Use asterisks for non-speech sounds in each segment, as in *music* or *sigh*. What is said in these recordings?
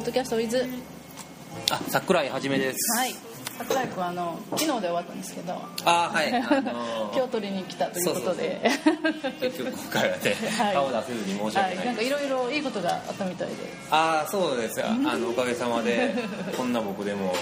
ポッドキャストあ桜井はじめです。はい。桜井君あの昨日で終わったんですけど。あはい、あのー。*laughs* 今日取りに来たということで。結局今回はね、*laughs* はい。顔出せずに申しは訳ないい。なんかいろいろいいことがあったみたいで。ああそうです。よあのおかげさまでこんな僕でも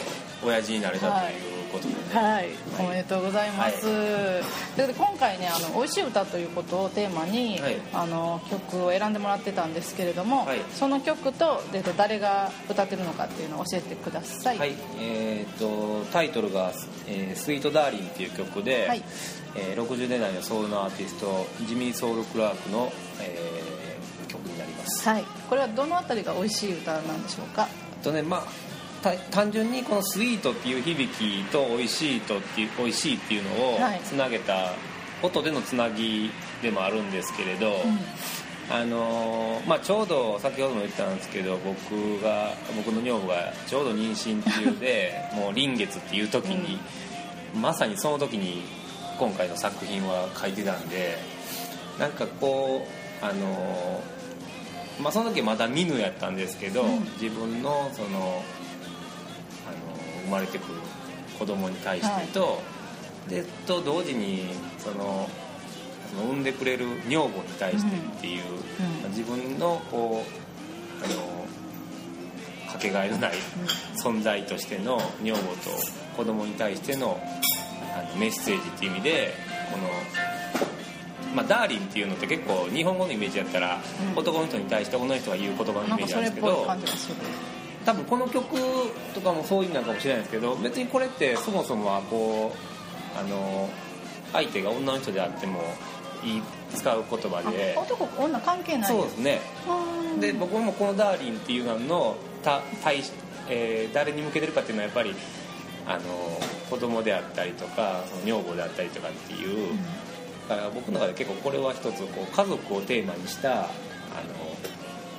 親父になれたということでね、はい、おめでとうございます。ということで今回ね、あの美味しい歌ということをテーマに、はい。あの曲を選んでもらってたんですけれども、はい。その曲とで誰が歌ってるのかっていうのを教えてください。はい。えー、とタイトルが「えースイートダーリン」っていう曲で、はい。えー60年代のソウルのアーティストジミー・ソウル・クラークの、えー曲になります。はい、これはどのあたりが美味しい歌なんでしょうか？あとねまあた単純にこの「スイート」っていう響きと「美味しいと」っていう「美味しい」っていうのをはい。つなげた音でのつなぎでもあるんですけれど、あのーまあ、ちょうど先ほども言ったんですけど僕が僕の女房がちょうど妊娠中で *laughs* もう臨月っていう時に、まさにその時に今回の作品は書いてたんでなんかこうあのーまあ、その時まだ見ぬやったんですけど、うん。自分のその、あのー生まれてくる子供に対してと、でと同時にその産んでくれる女房に対してっていう、うん自分のこうあのかけがえのない存在としての女房と子供に対してのあのメッセージっていう意味でこの。まあ、ダーリンっていうのって結構日本語のイメージやったら、うん男の人に対して女の人が言う言葉のイメージなんですけど感じがする。多分この曲とかもそういう意味なのかもしれないですけど別にこれってそもそもはこうあの相手が女の人であってもいい使う言葉で。あ男女関係ない。そうですね。うん。で僕もこの「ダーリン」っていうののた対し、えー誰に向けてるかっていうのはやっぱりあの子供であったりとか女房であったりとかっていう、だから僕の中で結構これは一つこう家族をテーマにした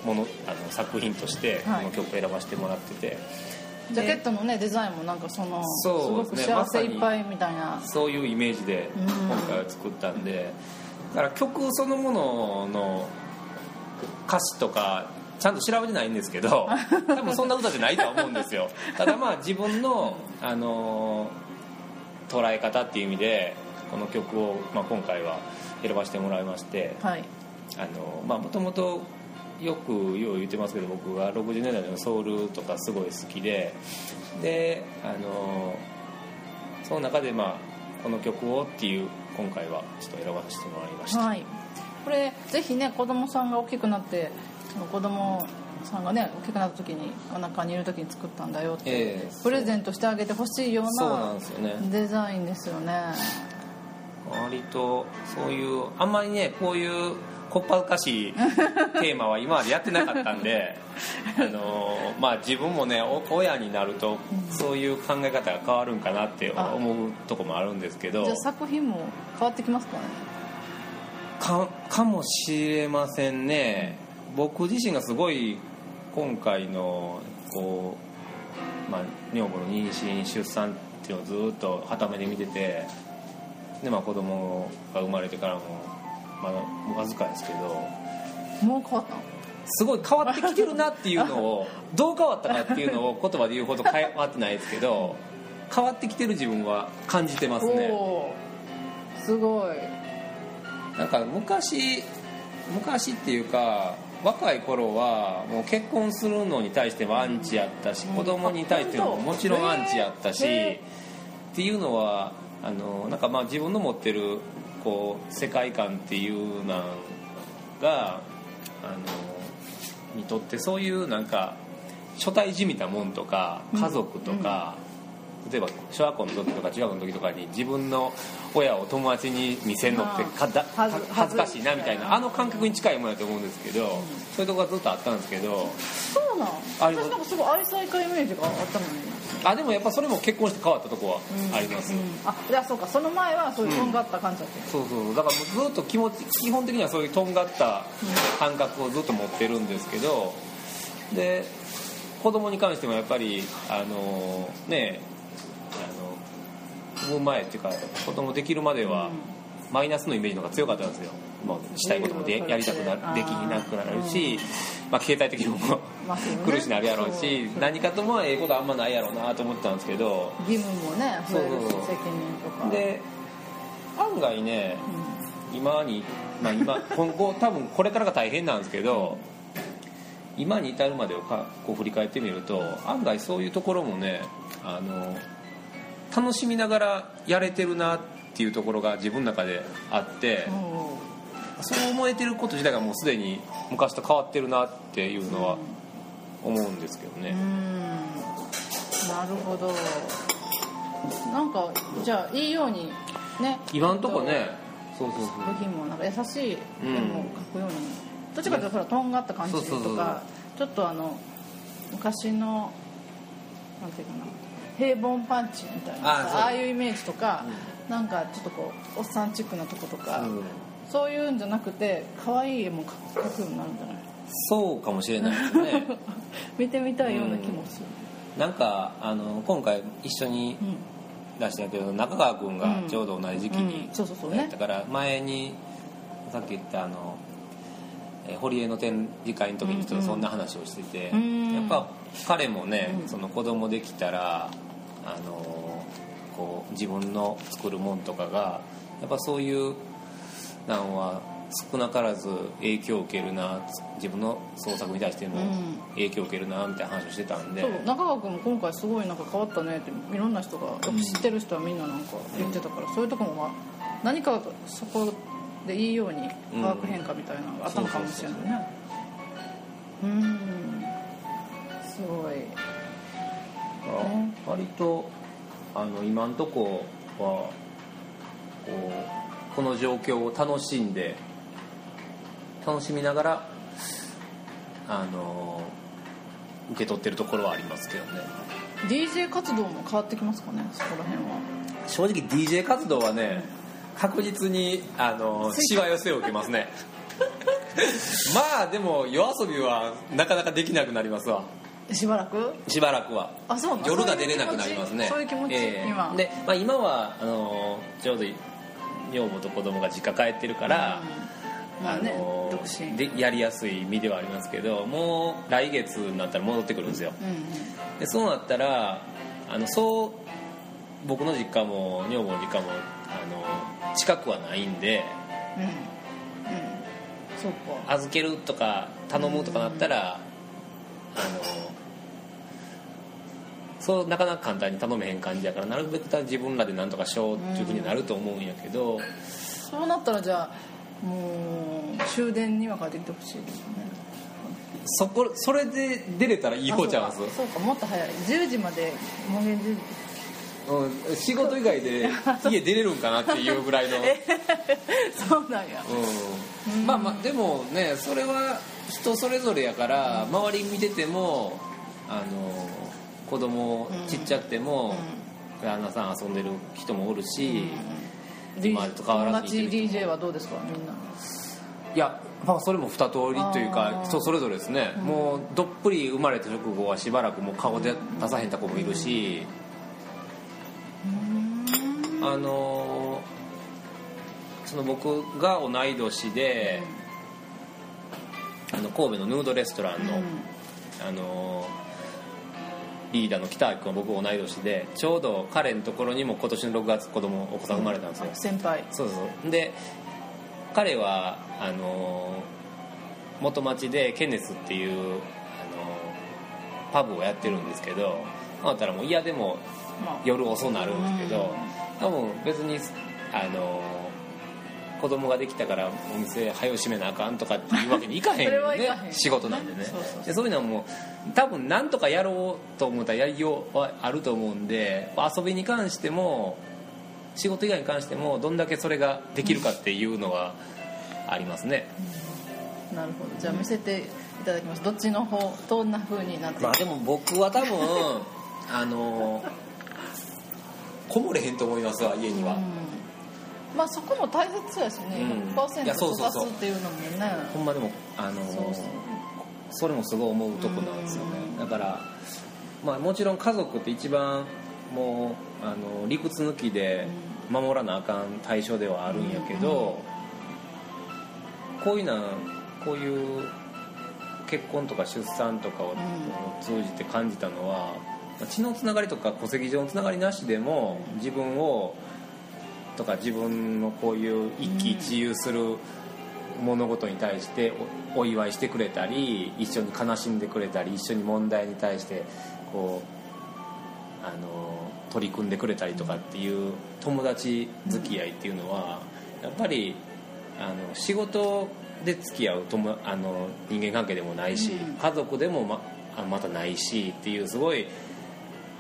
ものあの作品としてこはいの曲を選ばせてもらってて、ジャケットのねデザインもなんかそのそうですごく幸せいっぱいみたいな。そういうイメージでうん今回は作ったんでだから曲そのものの歌詞とかちゃんと調べてないんですけど *laughs* 多分そんな歌じゃないとは思うんですよただまあ自分の、あの捉え方っていう意味でこの曲を、まあ、今回は選ばせてもらいましてはい。あのまあもともとよくよう言ってますけど僕が60年代のソウルとかすごい好きでであのその中でまあこの曲をっていう今回はちょっと選ばせてもらいました、はい、これぜひね子供さんが大きくなって子供さんがね大きくなった時にお腹にいる時に作ったんだよって、ええ。プレゼントしてあげてほしいようなんなですよね。デザインですよね。割とそういうあんまりねこういうこっぱずかしいテーマは今までやってなかったんであのまあ自分もねお親になるとそういう考え方が変わるんかなって思うとこもあるんですけど。じゃあ作品も変わってきますかね？かかもしれませんね。僕自身がすごい今回のこう、まあ、女房の妊娠出産っていうのをずっとはためで見ててで、まあ、子供が生まれてからもまだわずかですけど。もう変わったの？すごい変わってきてるなっていうのをどう変わったかっていうのを言葉で言うほど変わってないですけど変わってきてる自分は感じてますね。すごい。なんか昔昔っていうか若い頃はもう結婚するのに対してもアンチやったし、うん。子供に対してももちろんアンチやったし、へっていうのはあのなんかまあ自分の持ってるこう世界観っていうのがあのにとってそういうなんか初対じみたもんとか家族とか、例えば小学校の時とか中学の時とかに自分の親を友達に見せるのってかだ恥ずかしいなみたいなあの感覚に近いものだと思うんですけど、そういうとこがずっとあったんですけどそうなん私なんかすごい愛妻家イメージがあったのに。あでもやっぱそれも結婚して変わったとこはあります、うん。あいやそうかその前はそういうとんがった感じだった、そうそう。だからずっと気持ち基本的にはそういうとんがった感覚をずっと持ってるんですけどで子供に関してもやっぱりあのねむ前っていうか子供できるまではマイナスのイメージの方が強かったんですよ。もうしたいこともでやりたくなできなくなるしまあ、携帯的にも苦しなるやろうし何かともええことあんまないやろうなと思ってたんですけど義務もねそうそうそう。責任とか。で案外ねう今に、まあ、今 *laughs* 今後多分これからが大変なんですけど今に至るまでをかこう振り返ってみると案外そういうところもねあの楽しみながらやれてるなっていうところが自分の中であってんうん。そう思えてること自体がもうすでに昔と変わってるなっていうのは思うんですけどね。うん。なるほど。なんかじゃあいいようにね。今んとこねそうそうそう。部品もなんか優しい絵も描くように、どっちかというとほらとんがった感じとかちょっとあの昔のなんていうかな平凡パンチみたいなあああいうイメージとか、なんかちょっとこうおっさんチックなとことか、うん。そういうんじゃなくて可愛い絵も描くようになるんじゃない？そうかもしれないですね。*laughs* 見てみたいような気もする、なんかあの今回一緒にうん出したけど中川君がちょうど同じ時期にうん。そうそうそうね。やったから前にさっき言ったあのえー堀江の展示会の時にちょっとそんな話をしてて、うん。やっぱ彼もね、うん。その子供できたらあのこう自分の作るもんとかがやっぱそういうなんは少なからず影響を受けるな自分の創作に対してもうん。影響を受けるなみたいな話をしてたんで、そう中川君も今回すごいなんか変わったねっていろんな人がよく知ってる人はみんななんか言ってたから、そういうところは何かそこでいいように化学変化みたいなのがあったのかもしれないね。うん。すごいあ割とあの今んとこはこうこの状況を楽しんで楽しみながらあの受け取ってるところはありますけどね。DJ 活動も変わってきますかね？そこら辺は。正直 DJ 活動はね確実にあのしわ寄せを受けますね。*laughs* まあでも夜遊びはなかなかできなくなりますわしばらく？しばらくは。あそう夜が出れなくなりますね。そういう気持ちええ。今。で、まあ、今はあのちょうど女房と子供が実家帰ってるから、うん。まあね、の独身。でやりやすい身ではありますけどもう来月になったら戻ってくるんですよ。うんうん。でそうなったらあのそう僕の実家も女房の実家もあの近くはないんでうん。うん。そうか。預けるとか頼むとかなったら、あのそうなかなか簡単に頼めへん感じやからなるべく自分らでなんとかしようっていうふうになると思うんやけど、そうなったらじゃあもう終電には帰ってきてほしいですよね。そこそれで出れたらいい方ちゃうんです？あそうかそうかもっと早い。10時までもう10時うん、仕事以外で家出れるんかなっていうぐらいの、*laughs* そうなんや。うん、まあまあでもねそれは人それぞれやから周り見ててもあの子供ちっちゃくても旦那さん遊んでる人もおるし、今と変わらずに DJ はどうですかみんな？いや、まあ、それも二通りというあかー人それぞれですね、うん。もうどっぷり生まれた直後はしばらくもう顔で出さへんた子もいるし、あのその僕が同い年で、あの神戸のヌードレストランの、あのリーダーの北脇君は僕同い年でちょうど彼のところにも今年の6月子供お子さん生まれたんですよ、あ先輩。そうそう。で彼はあの元町でケネスっていうあのパブをやってるんですけどだったらもう嫌でもまあ。夜遅なるんですけど多分別にあの子供ができたからお店早う閉めなあかんとかっていうわけにいかへんよね。*laughs* 仕事なんでね。でそういうのはもう多分なんとかやろうと思ったらやりようはあると思うんで遊びに関しても仕事以外に関してもどんだけそれができるかっていうのはありますね、なるほど。じゃあ見せていただきます。どっちの方どんな風になってまあでも僕は多分あのこもれへんと思いますわ家には、うんまあそこも大切やしね、うん。100%いやそうそうそう。育つっていうのもね。ほんまでもあのそうそう。それもすごい思うとこなんですよね。うん。だからまあもちろん家族って一番もうあの理屈抜きで守らなあかん対象ではあるんやけど、こういうなこういう結婚とか出産とかを通じて感じたのは、まあ血のつながりとか戸籍上のつながりなしでも自分をとか自分のこういう一喜一憂する物事に対しておお祝いしてくれたり一緒に悲しんでくれたり一緒に問題に対してこうあの取り組んでくれたりとかっていう友達付き合いっていうのはやっぱりあの仕事で付き合う友あの人間関係でもないし、うん。家族でもまあまたないしっていうすごい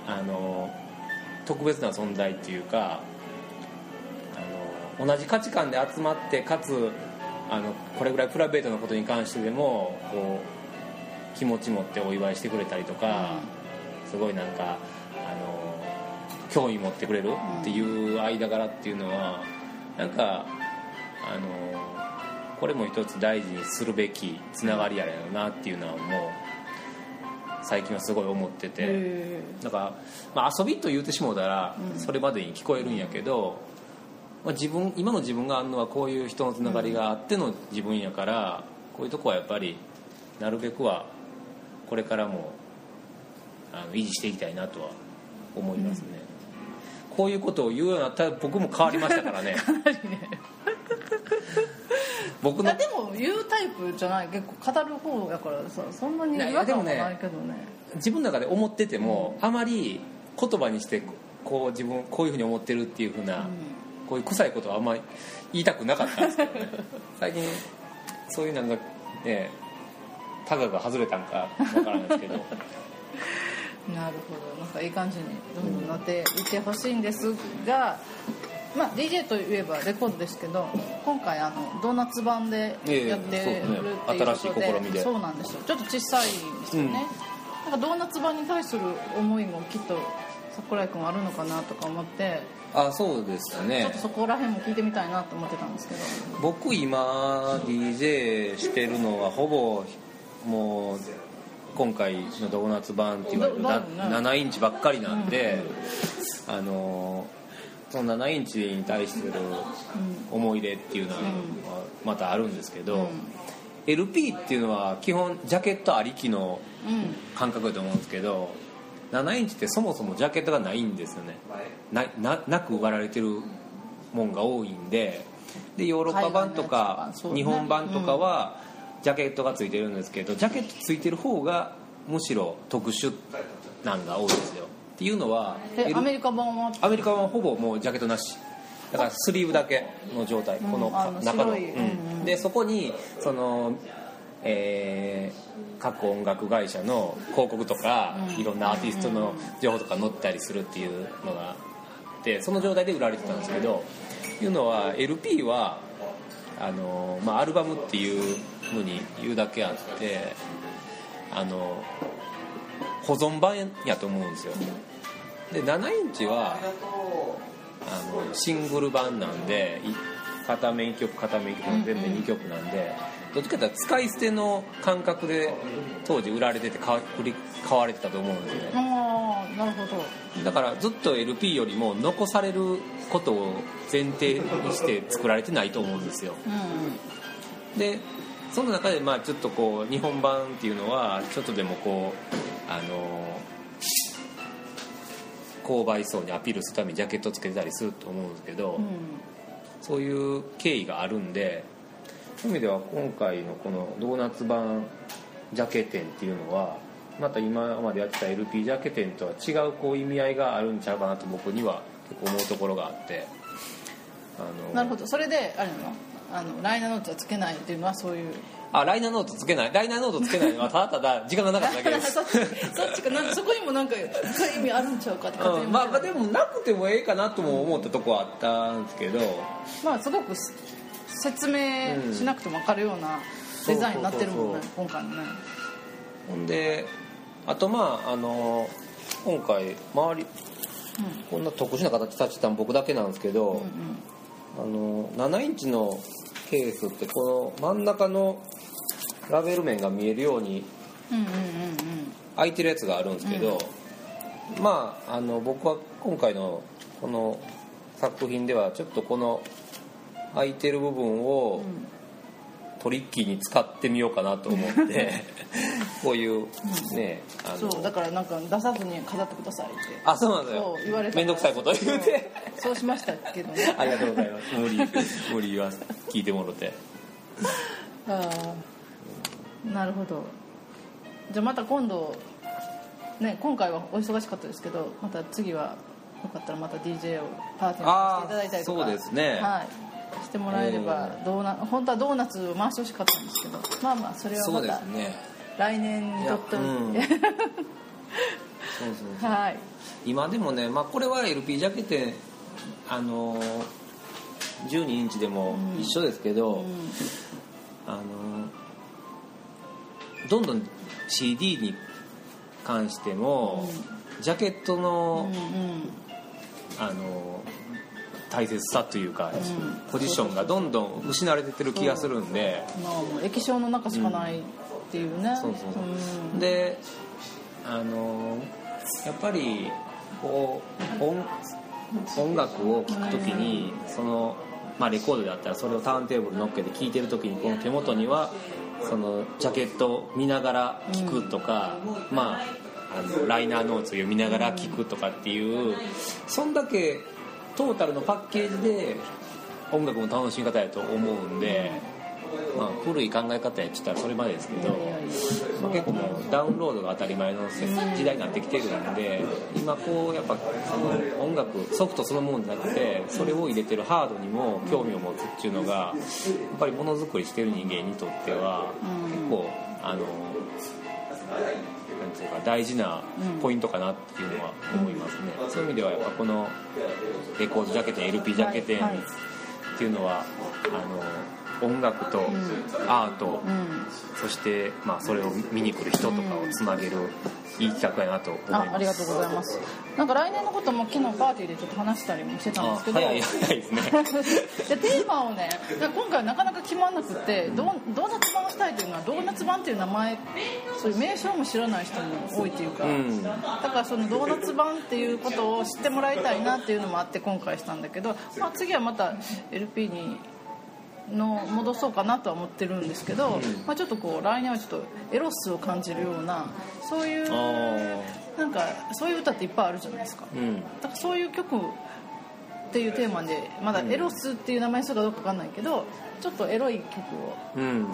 あの特別な存在っていうか同じ価値観で集まってかつあのこれぐらいプライベートなことに関してでもこう気持ち持ってお祝いしてくれたりとか、すごいなんかあの興味持ってくれるっていう間柄っていうのはなんかあのこれも一つ大事にするべきつながりやろなっていうのはもう最近はすごい思ってて。へだから、まあ、遊びと言うてしもうたらうんそれまでに聞こえるんやけど、まあ、自分今の自分があるのはこういう人のつながりがあっての自分やからこういうとこはやっぱりなるべくはこれからもあの維持していきたいなとは思いますね、こういうことを言うようになったら僕も変わりましたからね。*laughs* 僕のいやでも言うタイプじゃない。結構語る方やからさそんなに違和感はないけどね。自分の中で思ってても、あまり言葉にしてこう自分こういうふうに思ってるっていうふうな、こういう臭いことはあんまり言いたくなかったんですけどね。最近そういうなんかねタガが外れたんかわからないですけど。*laughs* なるほど。なんかいい感じにどんどんなっていってほしいんですが、まあ、DJ といえばレコードですけど今回あのドーナツ版でやってるっていう新しい試みで。そうなんですよ。ちょっと小さいんですよね、なんかドーナツ版に対する思いもきっと桜井君あるのかなとか思ってあそうですちょっねとそこら辺も聞いてみたいなと思ってたんですけど。僕今 DJ してるのはほぼもう今回のドーナツ版って言われるなだだよね7インチばっかりなんで、あのその7インチに対する思い出っていうのはまたあるんですけど、うん。LP っていうのは基本ジャケットありきのうん。感覚だと思うんですけど7インチってそもそもジャケットがないんですよね。なななく売られてるもんが多いんででヨーロッパ版とか日本版とかはジャケットがついてるんですけどジャケットついてる方がむしろ特殊なんが多いですよ。っていうのはアメリカ版は？アメリカはほぼもうジャケットなし。だからスリーブだけの状態うん。この中の、でそこにそのえー各音楽会社の広告とか、うん。いろんなアーティストの情報とか載ったりするっていうのがあってその状態で売られてたんですけどいうのは LP はあの、まあ、アルバムっていうふうに言うだけあってあの保存版やと思うんですよ。で7インチはあのシングル版なんでい片面1曲片面1曲全部2曲なんで、どっちかというと使い捨ての感覚で当時売られてて買買われてたと思うんですよね。ああなるほど。だからずっと LP よりも残されることを前提にして作られてないと思うんですよ。うんでその中でまあちょっとこう日本版っていうのはちょっとでもこうあの購買層にアピールするためにジャケットつけてたりすると思うんですけど、うん。そういう経緯があるんでそういう意味では今回のこのドーナツ版ジャケ展っていうのはまた今までやってた LP ジャケ展とは違うこう意味合いがあるんちゃうかなと僕には結構思うところがあって。あのなるほど。それであれなの？あのライナーノートはつけないっていうのはそういう？あライナーノートつけない。ライナーノートつけないのはただただ時間がなかっただけです。*laughs* そっちか。なんかそこにもなんか深い意味あるんちゃうかって勝手にう。ん、まあでもなくてもええかなとも思ったとこはあったんですけど。まあすごくす説明しなくても分かるようなデザインになってるもんね今回のね。ほんであとまああの今回周りこんな特殊な形立てたの僕だけなんですけど、うんうん。あの7インチのケースってこの真ん中のラベル面が見えるようにうんうんうん開いてるやつがあるんですけど、まああの僕は今回のこの作品ではちょっとこの開いてる部分をトリッキーに使ってみようかなと思ってこういうねあのそうだからなんか出さずに飾ってくださいって。あそうなんだよ。そう言われた。面倒くさいこと言うて。そうしましたけどね。*laughs* ありがとうございます。無理無理言わす聞いてもろて。ああなるほど。じゃあまた今度ね今回はお忙しかったですけどまた次はよかったらまた DJ をパーティーにしていただいたりとか。そうですね。はい、してもらえればドーナ本当はドーナツを回してほしかったんですけどまあまあそれはまた来年にとっておいて、いやそうそうそう。はい。今でもね、まあ、これは LP ジャケ店あの12インチでも一緒ですけど、うん。あのどんどん CD に関しても、ジャケットの,、うんうん。あの大切さというか、うん。ポジションがどんどん失われてってる気がするんで、まあ液晶の中しかないっていうね、そうそうそう。うん。であのやっぱりこう音音楽を聴くときにその、まあ、レコードであったらそれをターンテーブル乗っけて聴いてるときにこの手元にはそのジャケットを見ながら聴くとか、まああのライナーノーツを読みながら聴くとかっていうそんだけトータルのパッケージで音楽も楽しみ方やと思うんで、まあ、古い考え方やっちゃったらそれまでですけど。まあ、結構もうダウンロードが当たり前のせ時代になってきてるんで今こうやっぱその音楽ソフトそのものじゃなくてそれを入れてるハードにも興味を持つっていうのがやっぱりものづくりしてる人間にとってはうん結構あのいうか大事なポイントかなっていうのは思いますね、そういう意味ではやっぱこのレコードジャケ店 LP ジャケ店はいはいっていうのはあの音楽とアート、うん。そして、まあ、それを見に来る人とかをつなげるいい企画やなと思います。あありがとうございます。なんか来年のことも昨日パーティーでちょっと話したりもしてたんですけど。あ早い早いですね。*laughs* でテーマをね今回なかなか決まんなくてドードーナツ版をしたいというのはドーナツ版っていう名前そういう名称も知らない人も多いというか、うん。だからそのドーナツ版っていうことを知ってもらいたいなっていうのもあって今回したんだけど、まあ、次はまた LP にの戻そうかなとは思ってるんですけど、まあ、ちょっとこう来年はちょっとエロスを感じるようなそういうあなんかそういう歌っていっぱいあるじゃないですか。ーうん。だからそういう曲っていうテーマでまだエロスっていう名前にするかどうかわかんないけどちょっとエロい曲をうん。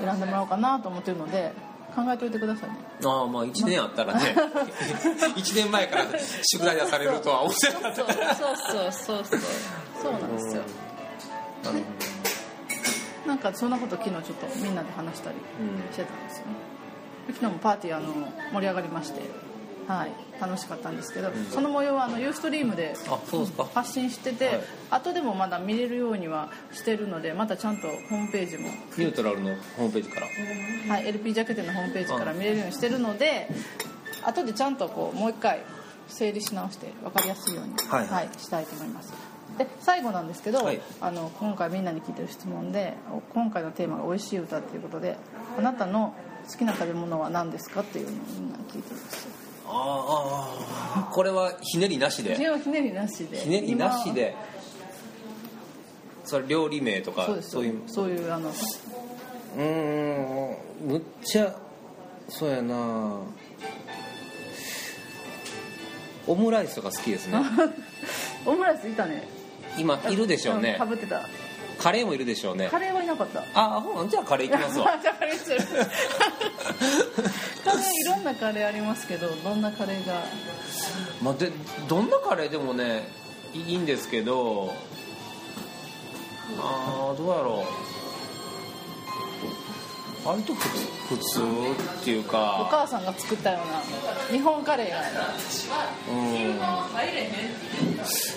選んでもらおうかなと思ってるので考えておいてくださいね。ああまあ1年あったらね1 *laughs* 年前から宿題出されるとは思ってなかった。そうそうそうそうそう。そうなんですよ。なるなんかそんなこと昨日ちょっとみんなで話したりうんしてたんですよね。昨日もパーティーあの盛り上がりましてはい楽しかったんですけど、その模様はあのユーストリームで発信してて、はい。後でもまだ見れるようにはしてるのでまたちゃんとホームページも、ニュートラルのホームページから。はい、LP ジャケ店のホームページから見れるようにしてるので後でちゃんとこうもう一回整理し直して分かりやすいように、はいしたいと思いますで最後なんですけど、はい。あの今回みんなに聞いてる質問でお今回のテーマが「美味しい歌」っていうことであなたの好きな食べ物は何ですかっていうのをみんなに聞いてるんですよあーあー。これはひねりなしで。ひねりなしで。ひねりなしで。それ料理名とか今そういう。そういうあのうーんむっちゃそうやな。オムライスとか好きですね。*laughs* オムライスいたね今いるでしょうね。かぶってた。カレーもいるでしょうね。カレーはいなかった。あほんじゃあカレーいきますわ *laughs* じゃあカレーするカレーいろんなカレーありますけどどんなカレーが？まあ、でどんなカレーでもねいいいんですけどあーどうやろう割と普通っていうおか母さんが作ったような日本カレーがうん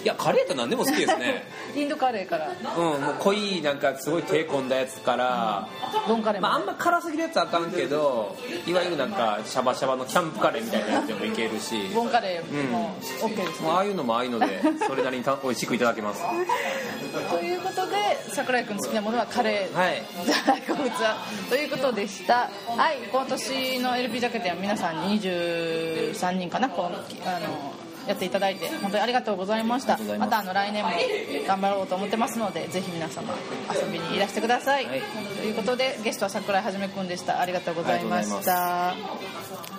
いやカレーって何でも好きですね。*laughs* インドカレーから。うんもう濃いなんかすごい手込んだやつから、ボンカレーまあ、あもんま辛すぎるやつはあかんけどいわゆるなんかシャバシャバのキャンプカレーみたいなやつでもいけるし。ボンカレーも OK ですね。もうああいうのもああいうのでそれなりにた美味しくいただけます。と *laughs* いうことで桜井君好きなものはカレー。はい。大好物は。ということでした。はい今年の LP ジャケットは皆さん23人かな。こうあのやっていただいて本当にありがとうございました。またあの来年も頑張ろうと思ってますのでぜひ皆様遊びにいらしてください、はい。ということでゲストは桜井はじめくんでした。ありがとうございました